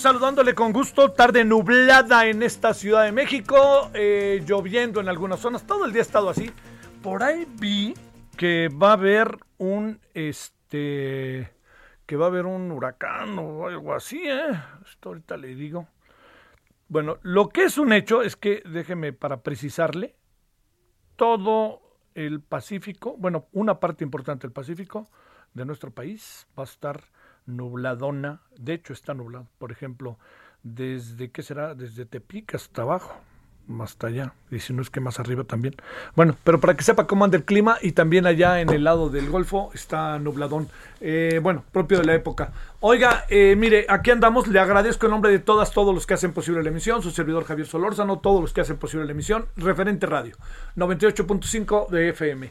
Saludándole con gusto, tarde nublada en esta Ciudad de México, eh, lloviendo en algunas zonas, todo el día ha estado así. Por ahí vi que va a haber un, este, que va a haber un huracán o algo así, ¿eh? Esto ahorita le digo. Bueno, lo que es un hecho es que, déjeme para precisarle, todo el Pacífico, bueno, una parte importante del Pacífico de nuestro país va a estar nubladona. De hecho, está nublado. Por ejemplo, desde, ¿qué será? Desde Tepic hasta abajo, hasta allá. Y si no es que más arriba también. Bueno, pero para que sepa cómo anda el clima y también allá en el lado del Golfo está nubladón. Eh, bueno, propio de la época. Oiga, eh, mire, aquí andamos. Le agradezco en nombre de todas, todos los que hacen posible la emisión. Su servidor Javier Solórzano, todos los que hacen posible la emisión. Referente Radio, 98.5 de FM.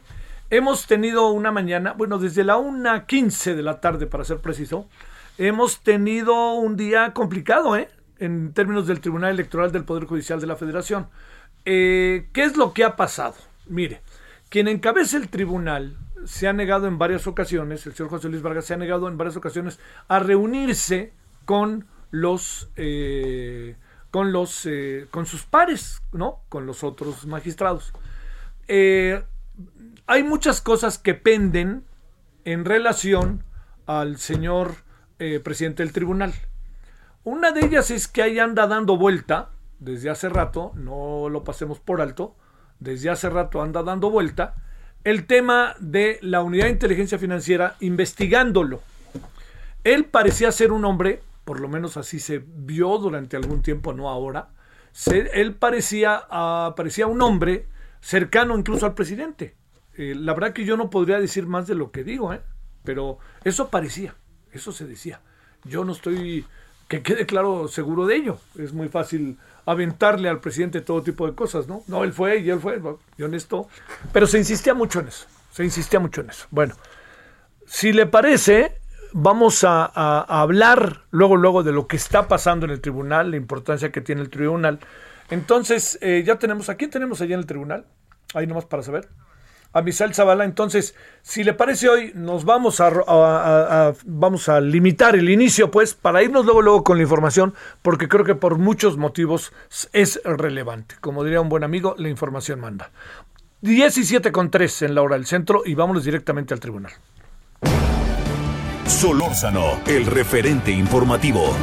Hemos tenido una mañana, bueno, desde la 1.15 de la tarde, para ser preciso, hemos tenido un día complicado, ¿eh? En términos del Tribunal Electoral del Poder Judicial de la Federación. Eh, ¿Qué es lo que ha pasado? Mire, quien encabeza el tribunal se ha negado en varias ocasiones, el señor José Luis Vargas se ha negado en varias ocasiones a reunirse con los eh, con los eh, con sus pares, ¿no? Con los otros magistrados. Eh, hay muchas cosas que penden en relación al señor eh, presidente del tribunal. Una de ellas es que ahí anda dando vuelta desde hace rato, no lo pasemos por alto, desde hace rato anda dando vuelta el tema de la unidad de inteligencia financiera investigándolo. Él parecía ser un hombre, por lo menos así se vio durante algún tiempo, no ahora, él parecía, ah, parecía un hombre cercano incluso al presidente. Eh, la verdad que yo no podría decir más de lo que digo, ¿eh? pero eso parecía, eso se decía. Yo no estoy, que quede claro, seguro de ello. Es muy fácil aventarle al presidente todo tipo de cosas, ¿no? No, él fue y él fue, y honesto. Pero se insistía mucho en eso, se insistía mucho en eso. Bueno, si le parece, vamos a, a- a hablar luego, luego de lo que está pasando en el tribunal, la importancia que tiene el tribunal. Entonces, eh, ya tenemos, ¿a quién tenemos allá en el tribunal? Ahí nomás para saber. A Misael Zavala. Entonces, si le parece hoy, nos vamos a, vamos a limitar el inicio, pues, para irnos luego, luego con la información, porque creo que por muchos motivos es relevante. Como diría un buen amigo, la información manda. 17 con 3 en la hora del centro y vámonos directamente al tribunal. Solórzano, el referente informativo.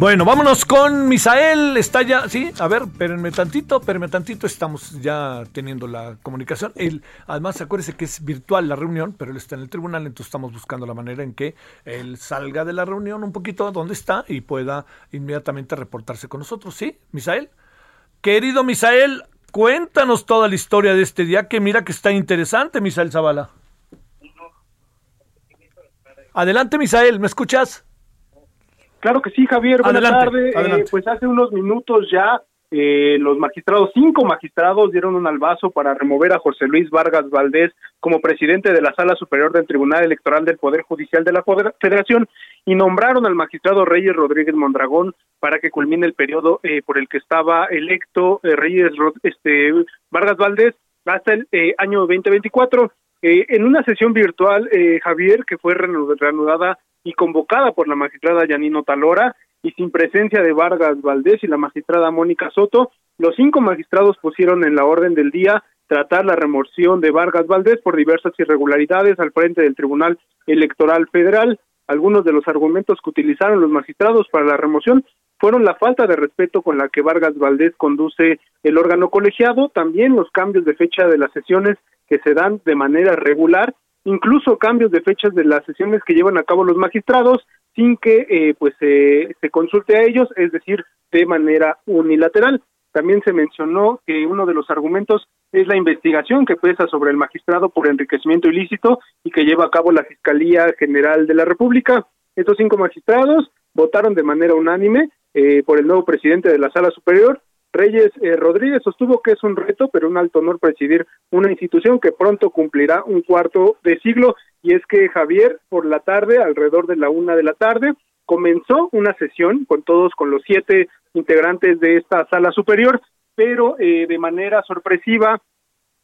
Bueno, vámonos con Misael. Está ya, sí, a ver, espérenme tantito, espérenme tantito. Estamos ya teniendo la comunicación. Él, además, acuérdese que es virtual la reunión, pero él está en el tribunal, entonces estamos buscando la manera en que él salga de la reunión un poquito a donde está y pueda inmediatamente reportarse con nosotros. ¿Sí, Misael? Querido Misael, cuéntanos toda la historia de este día, que mira que está interesante, Misael Zavala. Adelante, Misael, ¿me escuchas? Claro que sí, Javier. Buenas tardes. adelante. Eh, pues hace unos minutos ya eh, los magistrados, cinco magistrados, dieron un albazo para remover a José Luis Vargas Valdés como presidente de la Sala Superior del Tribunal Electoral del Poder Judicial de la Federación y nombraron al magistrado Reyes Rodríguez Mondragón para que culmine el periodo eh, por el que estaba electo eh, Reyes este, Vargas Valdés hasta el año 2024. en una sesión virtual, Javier, que fue reanudada y convocada por la magistrada Yanino Talora y sin presencia de Vargas Valdés y la magistrada Mónica Soto, los cinco magistrados pusieron en la orden del día tratar la remoción de Vargas Valdés por diversas irregularidades al frente del Tribunal Electoral Federal. Algunos de los argumentos que utilizaron los magistrados para la remoción fueron la falta de respeto con la que Vargas Valdés conduce el órgano colegiado, también los cambios de fecha de las sesiones que se dan de manera regular incluso cambios de fechas de las sesiones que llevan a cabo los magistrados sin que eh, pues se consulte a ellos, es decir, de manera unilateral. También se mencionó que uno de los argumentos es la investigación que pesa sobre el magistrado por enriquecimiento ilícito y que lleva a cabo la Fiscalía General de la República. Estos cinco magistrados votaron de manera unánime eh, por el nuevo presidente de la Sala Superior Reyes eh, Rodríguez sostuvo que es un reto, pero un alto honor presidir una institución que pronto cumplirá un cuarto de siglo, y es que Javier, por la tarde, alrededor de la una de la tarde, comenzó una sesión con todos, con los siete integrantes de esta sala superior, pero eh, de manera sorpresiva,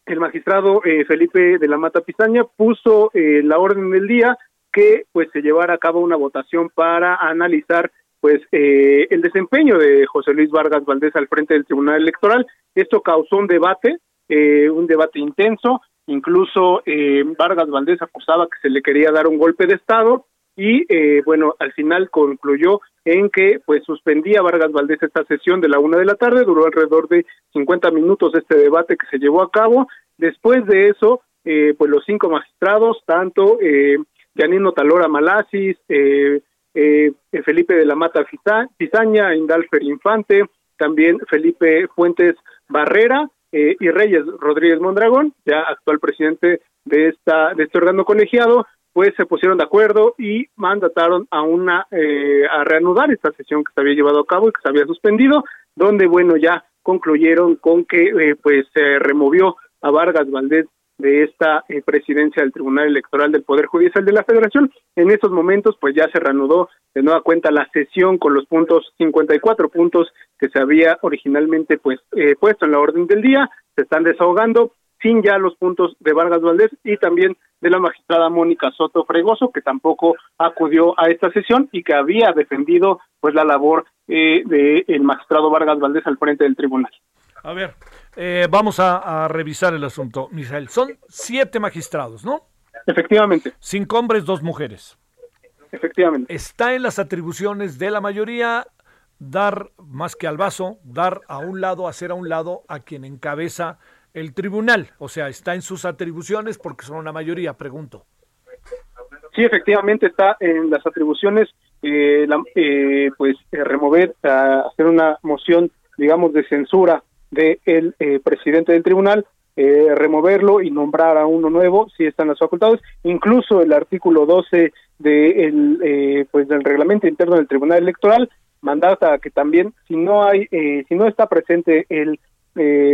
el magistrado eh, Felipe de la Mata Pizaña puso la orden del día que pues se llevara a cabo una votación para analizar pues eh, el desempeño de José Luis Vargas Valdés al frente del Tribunal Electoral. Esto causó un debate, eh, un debate intenso, incluso eh, Vargas Valdés acusaba que se le quería dar un golpe de Estado y bueno, al final concluyó en que pues suspendía Vargas Valdés esta sesión de la una de la tarde, duró alrededor de 50 minutos este debate que se llevó a cabo. Después de eso, pues los cinco magistrados, tanto eh, Janino Talora Malasis, eh, eh, Felipe de la Mata Pizaña, Indalfer Infante, también Felipe Fuentes Barrera eh, y Reyes Rodríguez Mondragón, ya actual presidente de esta de este órgano colegiado, pues se pusieron de acuerdo y mandataron a una eh, a reanudar esta sesión que se había llevado a cabo y que se había suspendido, donde bueno ya concluyeron con que eh, pues se removió a Vargas Valdés de esta eh, presidencia del Tribunal Electoral del Poder Judicial de la Federación. En estos momentos, pues ya se reanudó de nueva cuenta la sesión con los puntos 54 puntos que se había originalmente pues eh, puesto en la orden del día, se están desahogando sin ya los puntos de Vargas Valdés y también de la magistrada Mónica Soto Fregoso, que tampoco acudió a esta sesión y que había defendido pues la labor eh, del magistrado Vargas Valdés al frente del tribunal. A ver, eh, vamos a, revisar el asunto, Misael. Son siete magistrados, ¿no? Efectivamente. Cinco hombres, dos mujeres. Efectivamente. Está en las atribuciones de la mayoría dar más que al vaso, dar a un lado, hacer a un lado a quien encabeza el tribunal. O sea, está en sus atribuciones porque son una mayoría, pregunto. Sí, efectivamente está en las atribuciones, eh, eh, pues remover, hacer una moción, digamos, de censura del eh, presidente del tribunal, eh, removerlo y nombrar a uno nuevo si están las facultades. Incluso el artículo 12 de el, eh, pues del reglamento interno del Tribunal Electoral mandata que también si no hay si no está presente el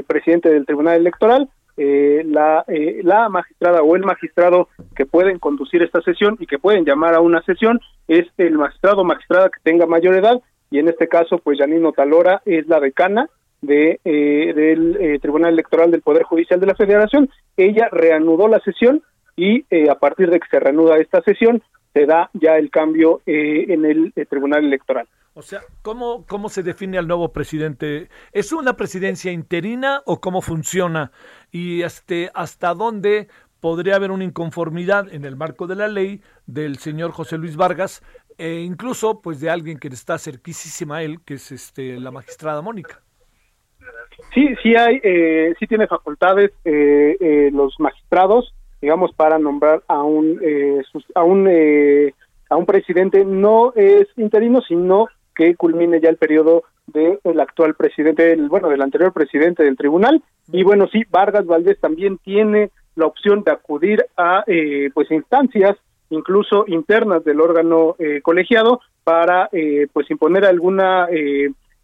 presidente del Tribunal Electoral la la magistrada o el magistrado que pueden conducir esta sesión y que pueden llamar a una sesión es el magistrado o magistrada que tenga mayor edad y en este caso pues Janino Talora es la decana de, eh, del eh, Tribunal Electoral del Poder Judicial de la Federación. Ella reanudó la sesión y eh, a partir de que se reanuda esta sesión se da ya el cambio en el Tribunal Electoral. O sea, ¿cómo, ¿cómo se define al nuevo presidente? ¿Es una presidencia interina o cómo funciona? ¿Y este, hasta dónde podría haber una inconformidad en el marco de la ley del señor José Luis Vargas e incluso pues de alguien que está cerquísima a él, que es este, la magistrada Mónica? Sí, sí hay, eh, sí tiene facultades eh, eh, los magistrados, digamos, para nombrar a un eh, a un a un presidente no es interino, sino que culmine ya el periodo del actual presidente, bueno, del anterior presidente del tribunal. Y bueno, sí, Vargas Valdés también tiene la opción de acudir a pues instancias incluso internas del órgano colegiado para pues imponer alguna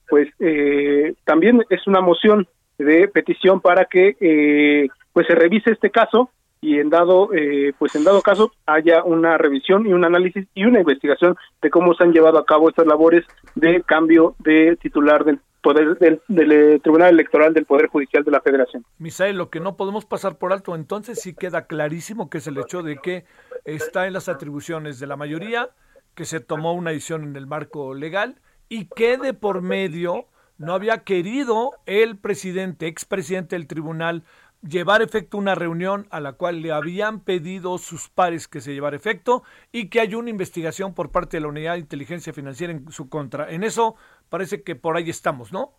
pues eh, también es una moción de petición para que eh, pues se revise este caso y en dado eh, pues en dado caso haya una revisión y un análisis y una investigación de cómo se han llevado a cabo estas labores de cambio de titular del poder del, eh, Tribunal Electoral del Poder Judicial de la Federación. Misael, lo que no podemos pasar por alto entonces sí queda clarísimo que es el hecho de que está en las atribuciones de la mayoría, que se tomó una decisión en el marco legal y que de por medio no había querido el presidente, expresidente del tribunal, llevar efecto una reunión a la cual le habían pedido sus pares que se llevara efecto y que hay una investigación por parte de la Unidad de Inteligencia Financiera en su contra. En eso parece que por ahí estamos, ¿no?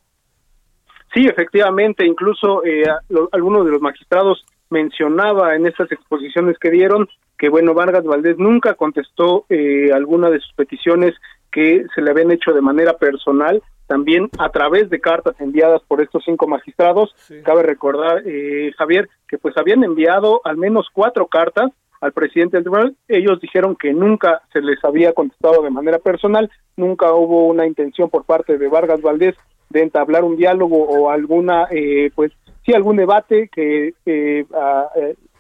Sí, efectivamente, incluso eh, algunos de los magistrados mencionaba en estas exposiciones que dieron que, bueno, Vargas Valdés nunca contestó eh, alguna de sus peticiones que se le habían hecho de manera personal, también a través de cartas enviadas por estos cinco magistrados. Cabe recordar, eh, Javier, que pues habían enviado al menos cuatro cartas al presidente del tribunal. Ellos dijeron que nunca se les había contestado de manera personal, nunca hubo una intención por parte de Vargas Valdés de entablar un diálogo o alguna, eh, pues sí, algún debate que eh,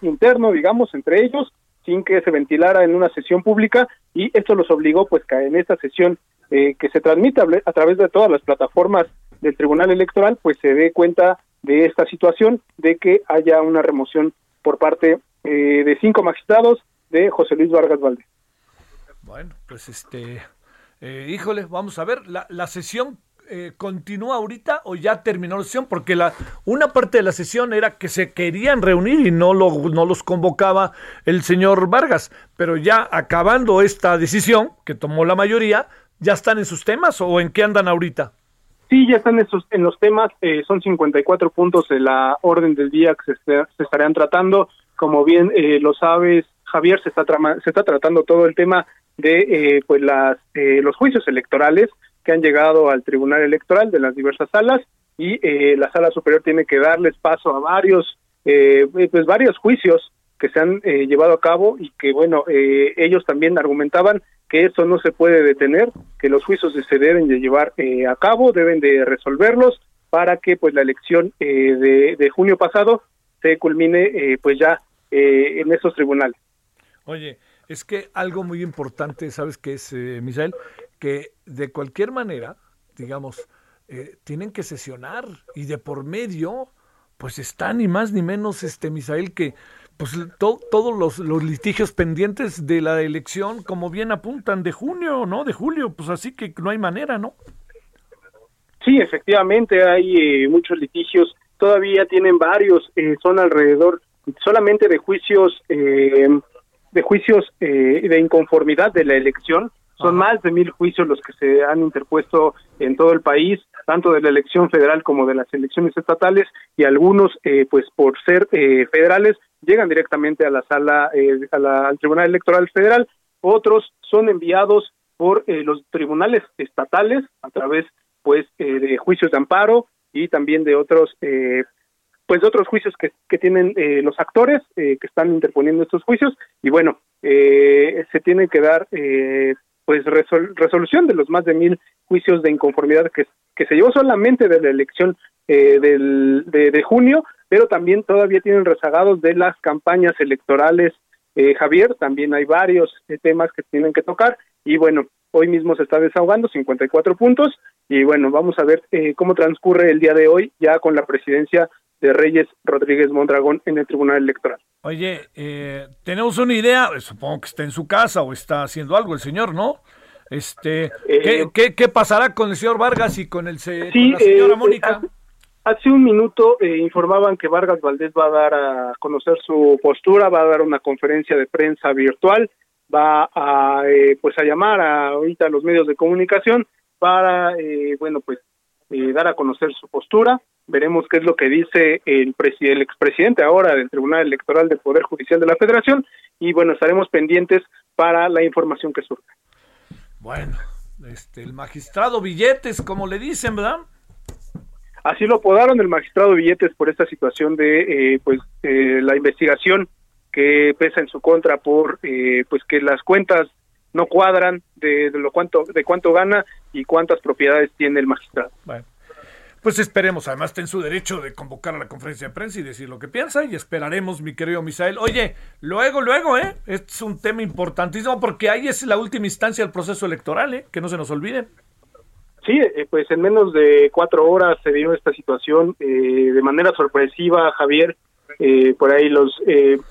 interno, digamos, entre ellos sin que se ventilara en una sesión pública y esto los obligó pues que en esta sesión eh, que se transmite a través de todas las plataformas del Tribunal Electoral pues se dé cuenta de esta situación de que haya una remoción por parte eh, de cinco magistrados de José Luis Vargas Valdés. Bueno, pues este, eh, híjole, vamos a ver, la, la sesión eh, continúa ahorita o ya terminó la sesión? Porque la, una parte de la sesión era que se querían reunir y no, lo, los convocaba el señor Vargas, pero ya acabando esta decisión que tomó la mayoría, ¿ya están en sus temas o en qué andan ahorita? Sí, ya están en, en los temas, eh, son 54 puntos de la orden del día que se, se estarán tratando. Como bien eh, lo sabes, Javier, se está, se está tratando todo el tema de eh, pues las, los juicios electorales que han llegado al Tribunal Electoral de las diversas salas y eh, la sala superior tiene que darles paso a varios eh, pues varios juicios que se han eh, llevado a cabo y que bueno ellos también argumentaban que eso no se puede detener que los juicios se deben de llevar a cabo deben de resolverlos para que pues la elección de, de, junio pasado se culmine pues ya en esos tribunales. Oye es que algo muy importante sabes que es Misael que de cualquier manera, digamos, eh, tienen que sesionar y de por medio, pues está ni más ni menos, este Misael, que pues todos los, los, litigios pendientes de la elección, como bien apuntan, de junio, ¿no? De julio, pues así que no hay manera, ¿no? Sí, efectivamente, hay eh, muchos litigios, todavía tienen varios, eh, son alrededor solamente de juicios, de juicios de inconformidad de la elección, son más de mil juicios los que se han interpuesto en todo el país, tanto de la elección federal como de las elecciones estatales, y algunos, eh, pues por ser eh, federales, llegan directamente a la sala, eh, a la, al Tribunal Electoral Federal. Otros son enviados por los tribunales estatales a través, pues, de juicios de amparo y también de otros pues otros juicios que, tienen los actores que están interponiendo estos juicios. Y bueno se tiene que dar pues resolución de los más de mil juicios de inconformidad que, se llevó solamente de la elección eh, del, de, junio, pero también todavía tienen rezagados de las campañas electorales. Eh, Javier, también hay varios eh, temas que tienen que tocar. Y bueno, hoy mismo se está desahogando 54 puntos. Y bueno, vamos a ver cómo transcurre el día de hoy ya con la presidencia de Reyes Rodríguez Mondragón en el Tribunal Electoral. Oye, eh, tenemos una idea, supongo que está en su casa o está haciendo algo el señor, ¿no? Este, ¿qué, eh, qué, pasará con el señor Vargas y con, el, la señora eh, Mónica? Hace un minuto informaban que Vargas Valdés va a dar a conocer su postura, va a dar una conferencia de prensa virtual, va a pues a llamar a ahorita a los medios de comunicación para bueno pues dar a conocer su postura veremos qué es lo que dice el, el expresidente ahora del Tribunal Electoral del Poder Judicial de la Federación y bueno, estaremos pendientes para la información que surja. Bueno, este, el magistrado Billetes, como le dicen, ¿verdad? Así lo apodaron el magistrado Billetes por esta situación de eh, pues eh, la investigación que pesa en su contra por eh, pues que las cuentas no cuadran de, de, lo cuánto de cuánto gana y cuántas propiedades tiene el magistrado. Bueno. Pues esperemos, además está su derecho de convocar a la conferencia de prensa y decir lo que piensa y esperaremos, mi querido Misael. Oye, luego, luego, ¿eh? Es un tema importantísimo porque ahí es la última instancia del proceso electoral, ¿eh? Que no se nos olvide. Sí, eh, pues en menos de cuatro horas se dio esta situación eh, de manera sorpresiva, Javier. Eh, por ahí los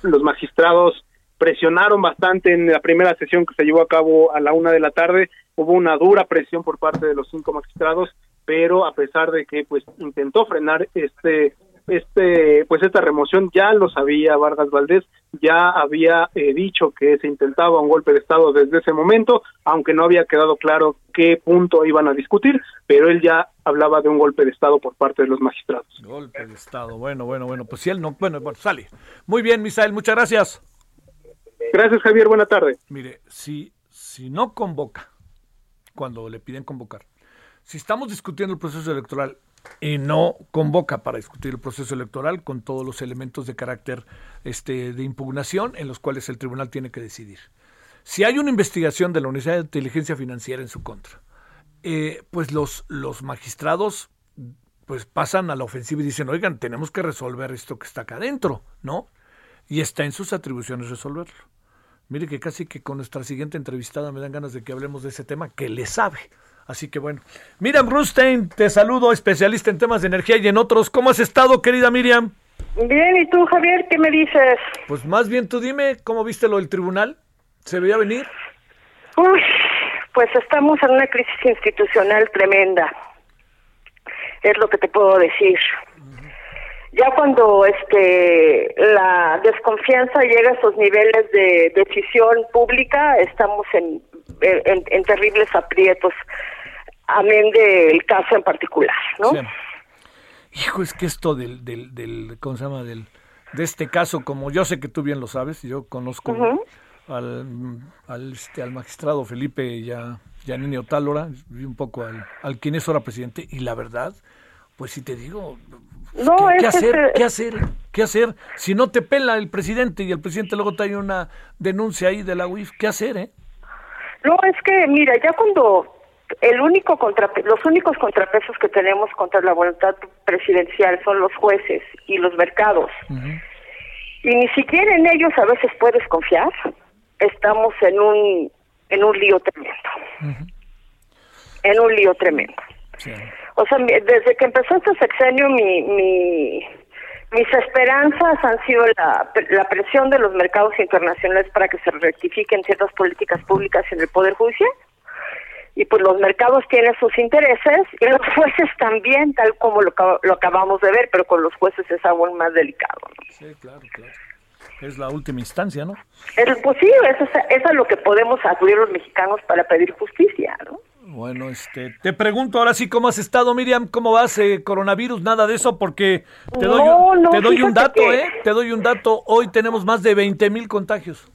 los magistrados presionaron bastante en la primera sesión que se llevó a cabo a la una de la tarde. Hubo una dura presión por parte de los cinco magistrados, pero a pesar de que pues intentó frenar este este pues esta remoción ya lo sabía Vargas Valdés ya había eh, dicho que se intentaba un golpe de estado desde ese momento aunque no había quedado claro qué punto iban a discutir pero él ya hablaba de un golpe de estado por parte de los magistrados. Golpe de estado bueno bueno bueno pues si él no bueno, bueno sale. Muy bien Misael muchas gracias. Gracias Javier buena tarde. Mire si si no convoca cuando le piden convocar si estamos discutiendo el proceso electoral y no convoca para discutir el proceso electoral con todos los elementos de carácter este, de impugnación en los cuales el tribunal tiene que decidir. Si hay una investigación de la Unidad de Inteligencia Financiera en su contra, eh, pues los, los magistrados pues pasan a la ofensiva y dicen, oigan, tenemos que resolver esto que está acá adentro, ¿no? Y está en sus atribuciones resolverlo. Mire que casi que con nuestra siguiente entrevistada me dan ganas de que hablemos de ese tema que le sabe. Así que bueno. Miriam Rustein, te saludo, especialista en temas de energía y en otros. ¿Cómo has estado, querida Miriam? Bien, ¿y tú, Javier, qué me dices? Pues más bien tú dime, ¿cómo viste lo del tribunal? ¿Se veía venir? Uy, pues estamos en una crisis institucional tremenda. Es lo que te puedo decir. Ya cuando este la desconfianza llega a esos niveles de decisión pública, estamos en, en terribles aprietos amén del caso en particular, ¿no? Hijo, es que esto del, del, del, ¿cómo se llama? Del, de este caso, como yo sé que tú bien lo sabes, yo conozco al, al, este, al magistrado Felipe ya, Niño Tálora, vi un poco al, al quien es ahora presidente, y la verdad, pues si te digo, no, ¿qué, hacer? ¿Qué hacer? ¿Qué hacer? Si no te pela el presidente y el presidente luego trae una denuncia ahí de la UIF, ¿qué hacer, eh? No, es que, mira, ya cuando el único contra, los únicos contrapesos que tenemos contra la voluntad presidencial son los jueces y los mercados. Y ni siquiera en ellos a veces puedes confiar. Estamos en un en un lío tremendo. En un lío tremendo. O sea, desde que empezó este sexenio mi, mi mis esperanzas han sido la, la presión de los mercados internacionales para que se rectifiquen ciertas políticas públicas en el Poder Judicial y pues los mercados tienen sus intereses y los jueces también, tal como lo, lo acabamos de ver, pero con los jueces es aún más delicado. Sí, claro, claro. Es la última instancia, ¿no? Es, pues sí, eso es, eso es lo que podemos acudir los mexicanos para pedir justicia, ¿no? Bueno, este, te pregunto ahora sí cómo has estado, Miriam, cómo vas, eh, coronavirus, nada de eso, porque te doy, te doy un dato, ¿eh? Te doy un dato, hoy tenemos más de 20 mil contagios.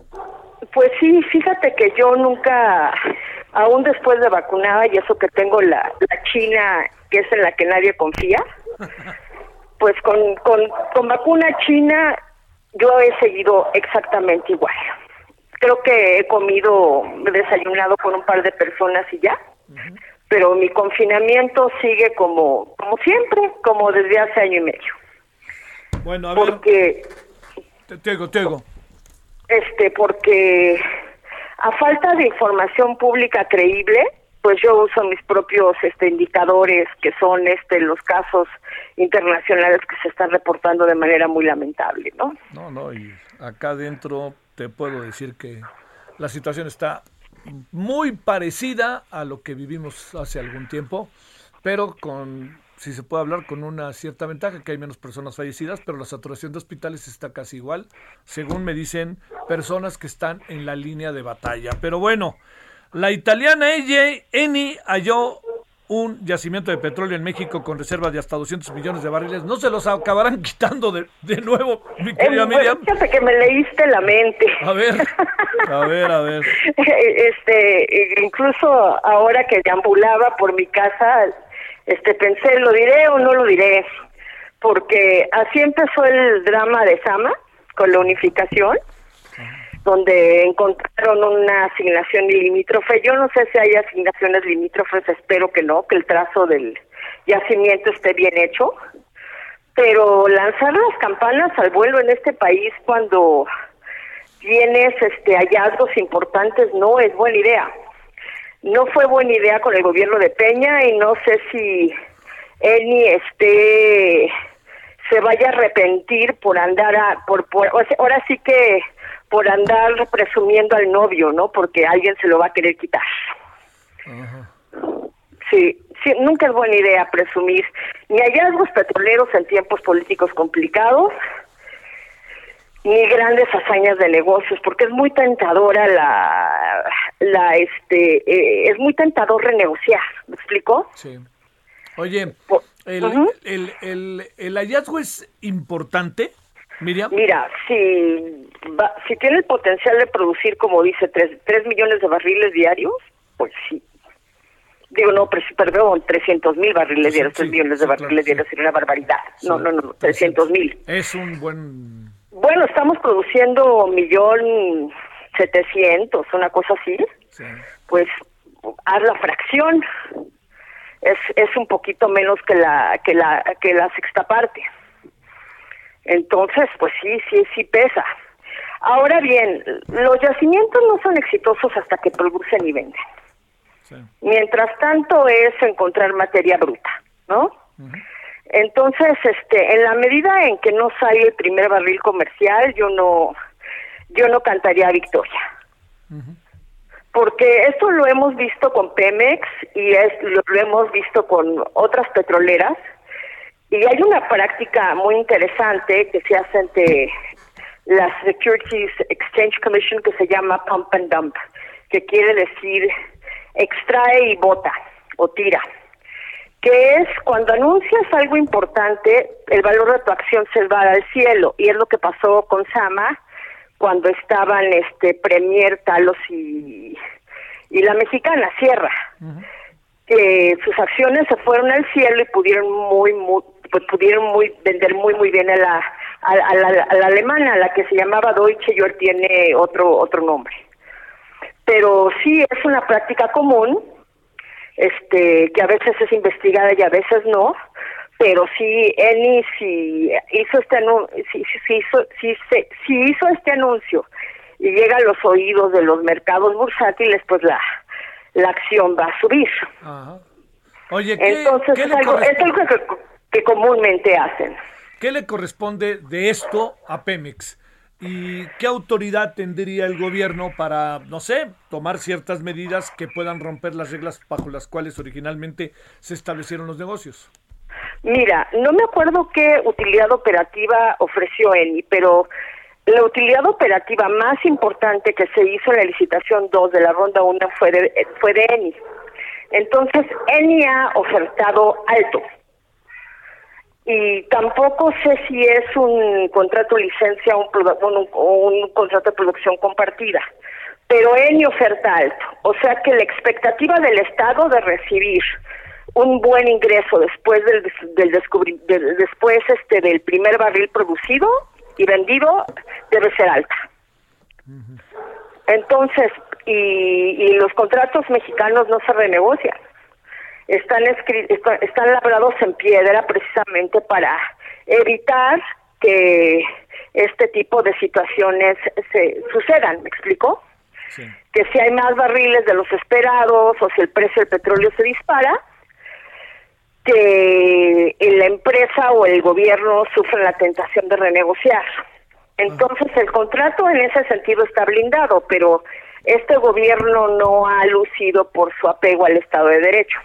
Pues sí, fíjate que yo nunca, aún después de vacunada, y eso que tengo la, la China, que es en la que nadie confía, pues con, con, con vacuna china yo he seguido exactamente igual. Creo que he comido, desayunado con un par de personas y ya, pero mi confinamiento sigue como, como siempre, como desde hace año y medio. Bueno, a ver. Porque... Te, te te Este, porque a falta de información pública creíble, pues yo uso mis propios este, indicadores, que son este los casos internacionales que se están reportando de manera muy lamentable, ¿no? No, no, y acá adentro te puedo decir que la situación está muy parecida a lo que vivimos hace algún tiempo, pero con si se puede hablar con una cierta ventaja, que hay menos personas fallecidas, pero la saturación de hospitales está casi igual, según me dicen personas que están en la línea de batalla. Pero bueno, la italiana Eni halló un yacimiento de petróleo en México con reservas de hasta 200 millones de barriles. ¿No se los acabarán quitando de, de nuevo, mi querida Miriam? Fíjate que me leíste la mente. A ver, a ver, a ver. Este, incluso ahora que deambulaba por mi casa, este pensé, ¿lo diré o no lo diré? Porque así empezó el drama de Sama con la unificación, donde encontraron una asignación limítrofe. Yo no sé si hay asignaciones limítrofes, espero que no, que el trazo del yacimiento esté bien hecho. Pero lanzar las campanas al vuelo en este país cuando tienes este hallazgos importantes no es buena idea. No fue buena idea con el gobierno de Peña y no sé si él ni este se vaya a arrepentir por andar a, por, por ahora sí que por andar presumiendo al novio, ¿no? Porque alguien se lo va a querer quitar. Sí, sí, nunca es buena idea presumir ni hallazgos petroleros en tiempos políticos complicados, ni grandes hazañas de negocios, porque es muy tentadora la, la este, eh, es muy tentador renegociar, ¿me explico? Sí. Oye, el, el, el, el, hallazgo es importante, Miriam. Mira, si, si tiene el potencial de producir, como dice, 3, millones de barriles diarios, pues sí. Digo, no, perdón, 300 mil barriles diarios, 3 millones de barriles diarios sería una barbaridad. No, no, no, 300 mil. Es un buen... Estamos produciendo millón setecientos, una cosa así. Pues haz la fracción es, es un poquito menos que la, que la, que la sexta parte. Entonces, pues sí, sí, sí pesa. Ahora bien, los yacimientos no son exitosos hasta que producen y venden. Mientras tanto es encontrar materia bruta, ¿no? Entonces, este, en la medida en que no sale el primer barril comercial, yo no, yo no cantaría victoria. Porque esto lo hemos visto con Pemex y es, lo, hemos visto con otras petroleras. Y hay una práctica muy interesante que se hace ante la Securities Exchange Commission que se llama pump and dump, que quiere decir extrae y bota o tira, que es cuando anuncias algo importante, el valor de tu acción se va al cielo y es lo que pasó con Sama cuando estaban este Premier Talos y, y la mexicana Sierra. que sus acciones se fueron al cielo y pudieron muy, muy pues pudieron muy vender muy muy bien a la, a, la, a la alemana, la que se llamaba Deutsche y hoy tiene otro otro nombre. Pero sí es una práctica común, este que a veces es investigada y a veces no, pero sí Eni si hizo este anuncio, si, si, hizo, si, si hizo este anuncio y llega a los oídos de los mercados bursátiles, pues la, la acción va a subir. Oye, entonces es, algo, que, comúnmente hacen. ¿Qué le corresponde de esto a Pemex? ¿Y qué autoridad tendría el gobierno para, no sé, tomar ciertas medidas que puedan romper las reglas bajo las cuales originalmente se establecieron los negocios? Mira, no me acuerdo qué utilidad operativa ofreció Eni, pero la utilidad operativa más importante que se hizo en la licitación 2 de la ronda 1 fue de, fue de Eni. Entonces, Eni ha ofertado alto. Y tampoco sé si es un contrato de licencia o un, un, contrato de producción compartida. Pero Eni oferta alto. O sea que la expectativa del Estado de recibir un buen ingreso después del, del, después este del primer barril producido y vendido debe ser alta. Entonces, y, y, los contratos mexicanos no se renegocian. Están, están labrados en piedra precisamente para evitar que este tipo de situaciones se sucedan, ¿me explico? Que si hay más barriles de los esperados o si el precio del petróleo se dispara, que la empresa o el gobierno sufren la tentación de renegociar. Entonces el contrato en ese sentido está blindado, pero este gobierno no ha lucido por su apego al Estado de Derecho.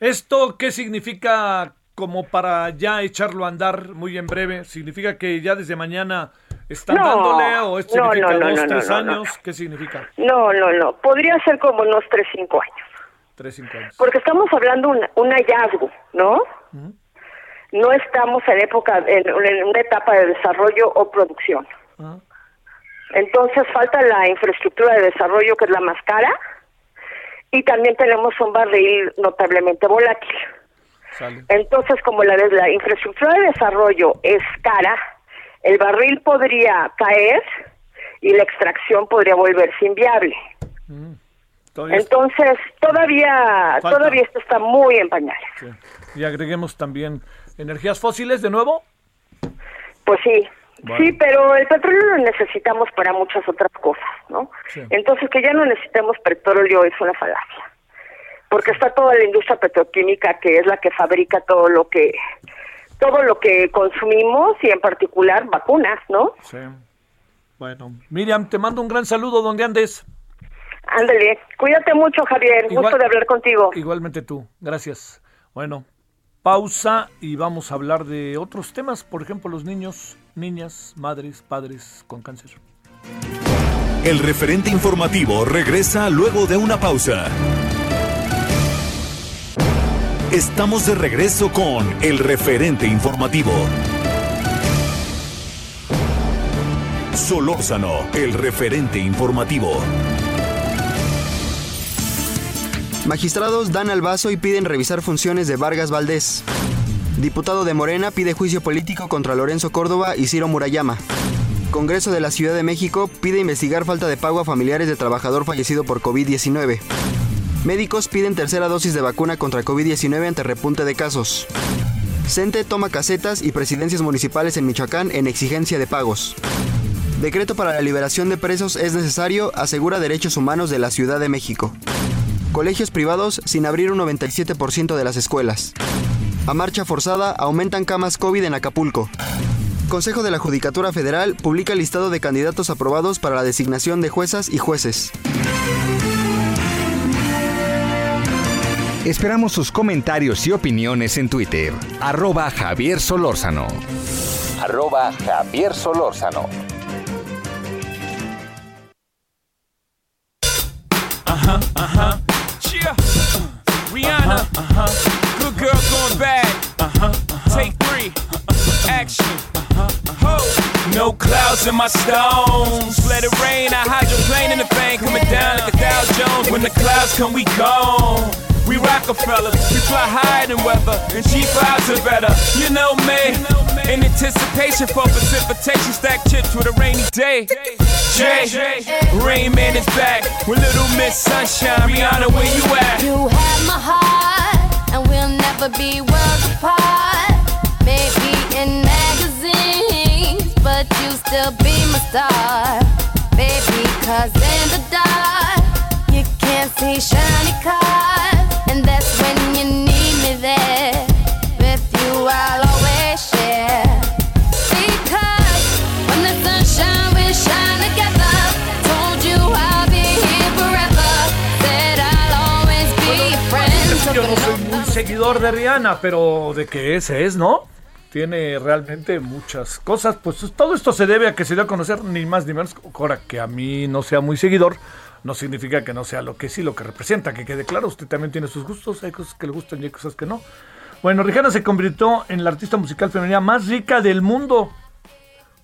¿Esto qué significa como para ya echarlo a andar muy en breve? ¿Significa que ya desde mañana están dándole o esto significa dos, tres años? ¿Qué significa? No, no, no. Podría ser como unos tres, cinco años. Porque estamos hablando de un, hallazgo, ¿no? No estamos en época, en, una etapa de desarrollo o producción. Entonces falta la infraestructura de desarrollo que es la más cara y también tenemos un barril notablemente volátil. Entonces, como la, la infraestructura de desarrollo es cara, el barril podría caer y la extracción podría volverse inviable. Entonces, todavía, todavía esto está muy en Y agreguemos también energías fósiles de nuevo. Pues sí, Sí, pero el petróleo lo necesitamos para muchas otras cosas, ¿no? Entonces que ya no necesitemos petróleo es una falacia. Porque está toda la industria petroquímica que es la que fabrica todo lo que todo lo que consumimos y en particular vacunas, ¿no? Sí. Bueno, Miriam, te mando un gran saludo donde andes. Ándale, cuídate mucho, Javier. Gusto de hablar contigo. Igualmente tú, gracias. Bueno, pausa y vamos a hablar de otros temas, por ejemplo, los niños, niñas, madres, padres con cáncer. El referente informativo regresa luego de una pausa. Estamos de regreso con el referente informativo. Solórzano, el referente informativo. Magistrados dan al vaso y piden revisar funciones de Vargas Valdés. Diputado de Morena pide juicio político contra Lorenzo Córdoba y Ciro Murayama. Congreso de la Ciudad de México pide investigar falta de pago a familiares de trabajador fallecido por COVID-19. Médicos piden tercera dosis de vacuna contra COVID-19 ante repunte de casos. CENTE toma casetas y presidencias municipales en Michoacán en exigencia de pagos. Decreto para la liberación de presos es necesario, asegura Derechos Humanos de la Ciudad de México. Colegios privados sin abrir un 97% de las escuelas. A marcha forzada aumentan camas COVID en Acapulco. Consejo de la Judicatura Federal publica listado de candidatos aprobados para la designación de juezas y jueces. Esperamos sus comentarios y opiniones en Twitter. Arroba Javier Solórzano. Arroba Javier Solórzano. Ajá, ajá. Yeah. Rihanna. Uh, huh Good girl going bad. Uh-huh. Uh-huh. Take three. Uh-huh. Action. Uh-huh. Ho. No clouds in my stones. Let it rain. I hydroplane in the bank. Coming down like a Dow Jones. When the clouds come, we gone. We Rockefellers, we fly higher than weather, and cheap vibes are better. You know me, in anticipation for precipitation, stack chips with a rainy day. Jay, Rain Man is back with Little Miss Sunshine. Rihanna, where you at? You have my be worlds apart. Maybe in magazines, but you still be my star. Baby, cause in the dark, you can't see shiny cars. Seguidor de Rihanna, pero de que ese es, ¿no? Tiene realmente muchas cosas. Pues todo esto se debe a que se dio a conocer ni más ni menos. Ahora que a mí no sea muy seguidor, no significa que no sea lo que sí, lo que representa, que quede claro, usted también tiene sus gustos, hay cosas que le gustan y hay cosas que no. Bueno, Rihanna se convirtió en la artista musical femenina más rica del mundo,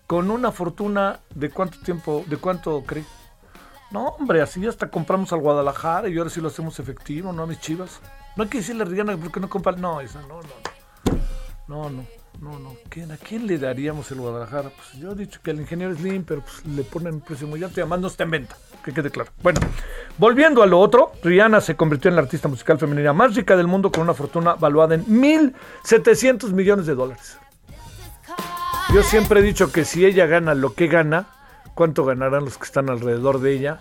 con una fortuna de cuánto tiempo, de cuánto cree. No, hombre, así hasta compramos al Guadalajara y ahora sí lo hacemos efectivo, ¿no? A mis chivas. No hay que decirle a Rihanna porque no compra. No, esa no, no. No, no. No, no. ¿Quién, ¿A quién le daríamos el Guadalajara? Pues yo he dicho que el ingeniero Slim, pero pues le ponen un precio muy alto y además no está en venta. Que quede claro. Bueno, volviendo a lo otro, Rihanna se convirtió en la artista musical femenina más rica del mundo con una fortuna valuada en 1.700 millones de dólares. Yo siempre he dicho que si ella gana lo que gana, ¿cuánto ganarán los que están alrededor de ella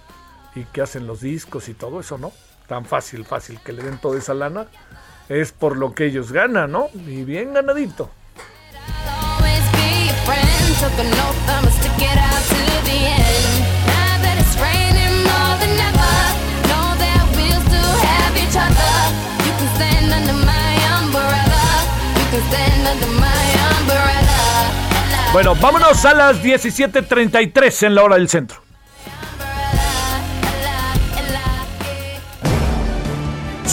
y que hacen los discos y todo eso, no? Tan fácil, fácil que le den toda esa lana. Es por lo que ellos ganan, ¿no? Y bien ganadito. Bueno, vámonos a las 17:33 en la hora del centro.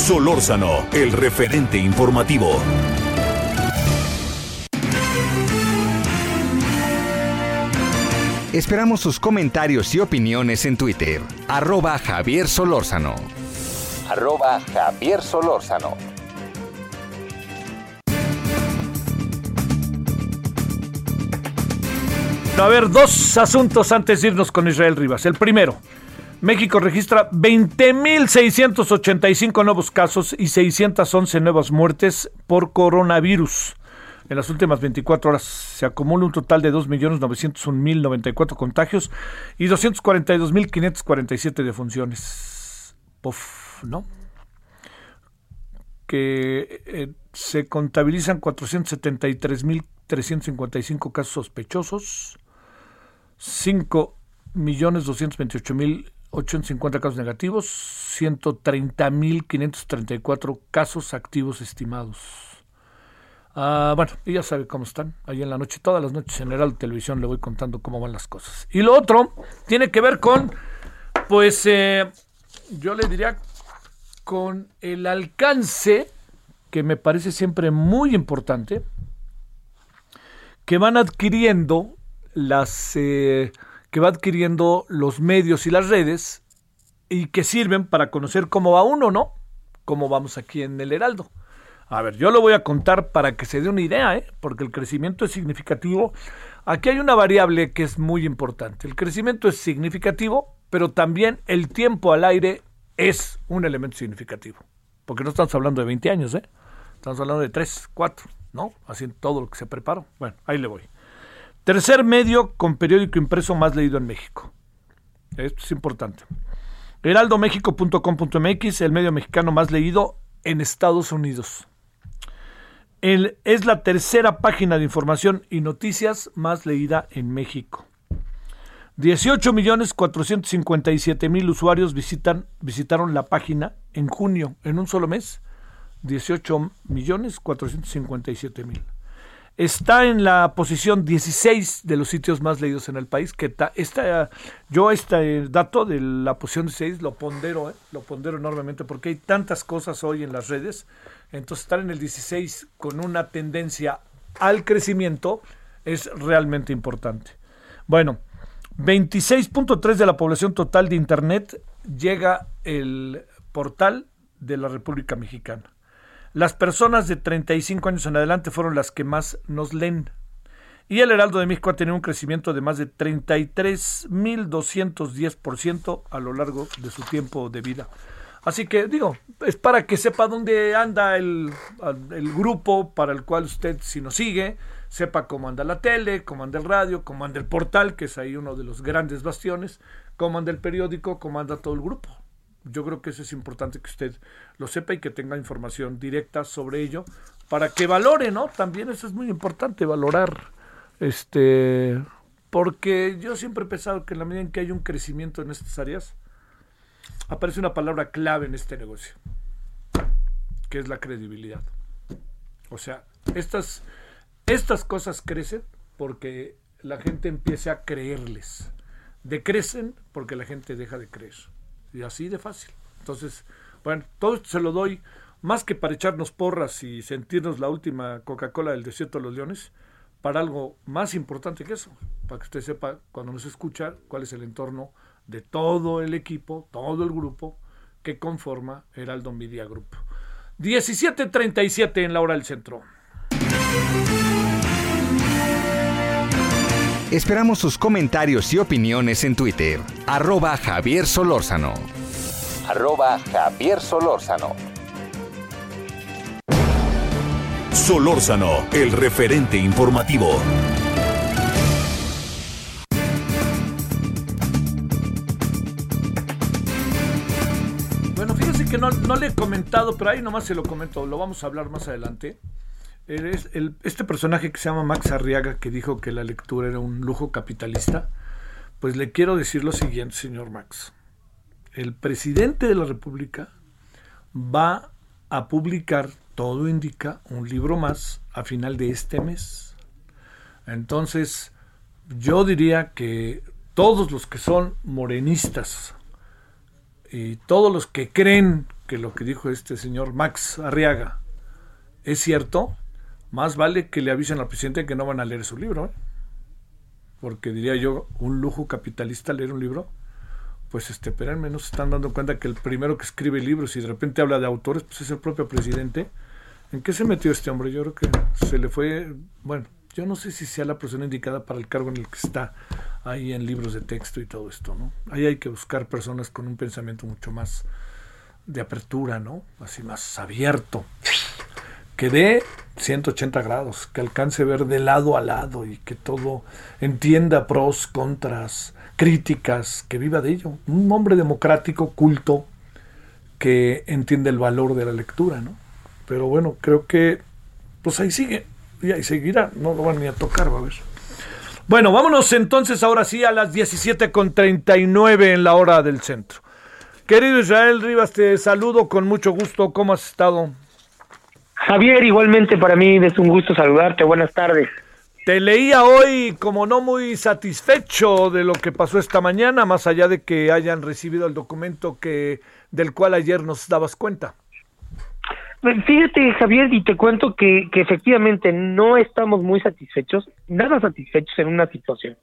Solórzano, el referente informativo. Esperamos sus comentarios y opiniones en Twitter. Arroba Javier Solórzano. Arroba Javier Solórzano. A ver, dos asuntos antes de irnos con Israel Rivas. El primero, México registra 20.685 nuevos casos y 611 nuevas muertes por coronavirus. En las últimas 24 horas se acumula un total de 2.901.094 contagios y 242.547 defunciones. Puf, ¿no? Que eh, se contabilizan 473.355 casos sospechosos, 5.228.850 casos negativos, 130.534 casos activos estimados. Ah, bueno, y ya sabe cómo están. Ahí en la noche, todas las noches en Heraldo Televisión le voy contando cómo van las cosas. Y lo otro tiene que ver con, pues, eh, yo le diría, con el alcance, que me parece siempre muy importante, que van adquiriendo las, eh, que va adquiriendo los medios y las redes y que sirven para conocer cómo va uno, ¿no? Cómo vamos aquí en el Heraldo. A ver, yo lo voy a contar para que se dé una idea, ¿eh? porque el crecimiento es significativo. Aquí hay una variable que es muy importante. El crecimiento es significativo, pero también el tiempo al aire es un elemento significativo. Porque no estamos hablando de 20 años, ¿eh? Estamos hablando de 3, 4, ¿no? Así todo lo que se preparó. Bueno, ahí le voy. Tercer medio con periódico impreso más leído en México. Esto es importante. Heraldomexico.com.mx, el medio mexicano más leído en Estados Unidos. Es la tercera página de información y noticias más leída en México. 18.457.000 usuarios visitaron la página en junio, en un solo mes. 18.457.000. Está en la posición 16 de los sitios más leídos en el país. Que esta, yo este dato de la posición 16 lo pondero, ¿eh? lo pondero enormemente porque hay tantas cosas hoy en las redes. Entonces estar en el 16 con una tendencia al crecimiento es realmente importante. Bueno, 26.3 de la población total de Internet llega el portal de la República Mexicana. Las personas de 35 años en adelante fueron las que más nos leen. Y el Heraldo de México ha tenido un crecimiento de más de 33.210% a lo largo de su tiempo de vida. Así que digo, es para que sepa dónde anda el, el, grupo para el cual usted, si nos sigue, sepa cómo anda la tele, cómo anda el radio, cómo anda el portal, que es ahí uno de los grandes bastiones, cómo anda el periódico, cómo anda todo el grupo yo creo que eso es importante que usted lo sepa y que tenga información directa sobre ello para que valore, ¿no? También eso es muy importante, valorar, este, porque yo siempre he pensado que en la medida en que hay un crecimiento en estas áreas, aparece una palabra clave en este negocio, que es la credibilidad. O sea, estas, estas cosas crecen porque la gente empieza a creerles. Decrecen porque la gente deja de creer. Y así de fácil. Entonces, bueno, todo esto se lo doy más que para echarnos porras y sentirnos la última Coca-Cola del desierto de los leones, para algo más importante que eso, para que usted sepa cuando nos escucha cuál es el entorno de todo el equipo, todo el grupo que conforma Heraldo Media Group. 17.37 en la hora del centro. Esperamos sus comentarios y opiniones en Twitter. Arroba Javier Solórzano. Arroba Javier Solórzano. Solórzano, el referente informativo. Bueno, fíjese que no, no le he comentado, pero ahí nomás se lo comento, lo vamos a hablar más adelante. Este personaje que se llama Max Arriaga, que dijo que la lectura era un lujo capitalista, pues le quiero decir lo siguiente, señor Max. El presidente de la República va a publicar, todo indica, un libro más a final de este mes. Entonces, yo diría que todos los que son morenistas y todos los que creen que lo que dijo este señor Max Arriaga es cierto, más vale que le avisen al presidente que no van a leer su libro. ¿eh? Porque diría yo, un lujo capitalista leer un libro. Pues este, espérenme, no se están dando cuenta que el primero que escribe libros y de repente habla de autores, pues es el propio presidente. ¿En qué se metió este hombre? Yo creo que se le fue, bueno, yo no sé si sea la persona indicada para el cargo en el que está ahí en libros de texto y todo esto, ¿no? Ahí hay que buscar personas con un pensamiento mucho más de apertura, ¿no? Así más abierto. Que dé 180 grados, que alcance ver de lado a lado y que todo entienda pros, contras, críticas, que viva de ello. Un hombre democrático, culto, que entiende el valor de la lectura, ¿no? Pero bueno, creo que pues ahí sigue, y ahí seguirá, no lo van ni a tocar, va a ver. Bueno, vámonos entonces ahora sí a las 17.39 en la hora del centro. Querido Israel Rivas, te saludo con mucho gusto. ¿Cómo has estado? Javier, igualmente para mí es un gusto saludarte. Buenas tardes. Te leía hoy como no muy satisfecho de lo que pasó esta mañana, más allá de que hayan recibido el documento que del cual ayer nos dabas cuenta. Fíjate, Javier, y te cuento que, que efectivamente no estamos muy satisfechos, nada satisfechos en una situación.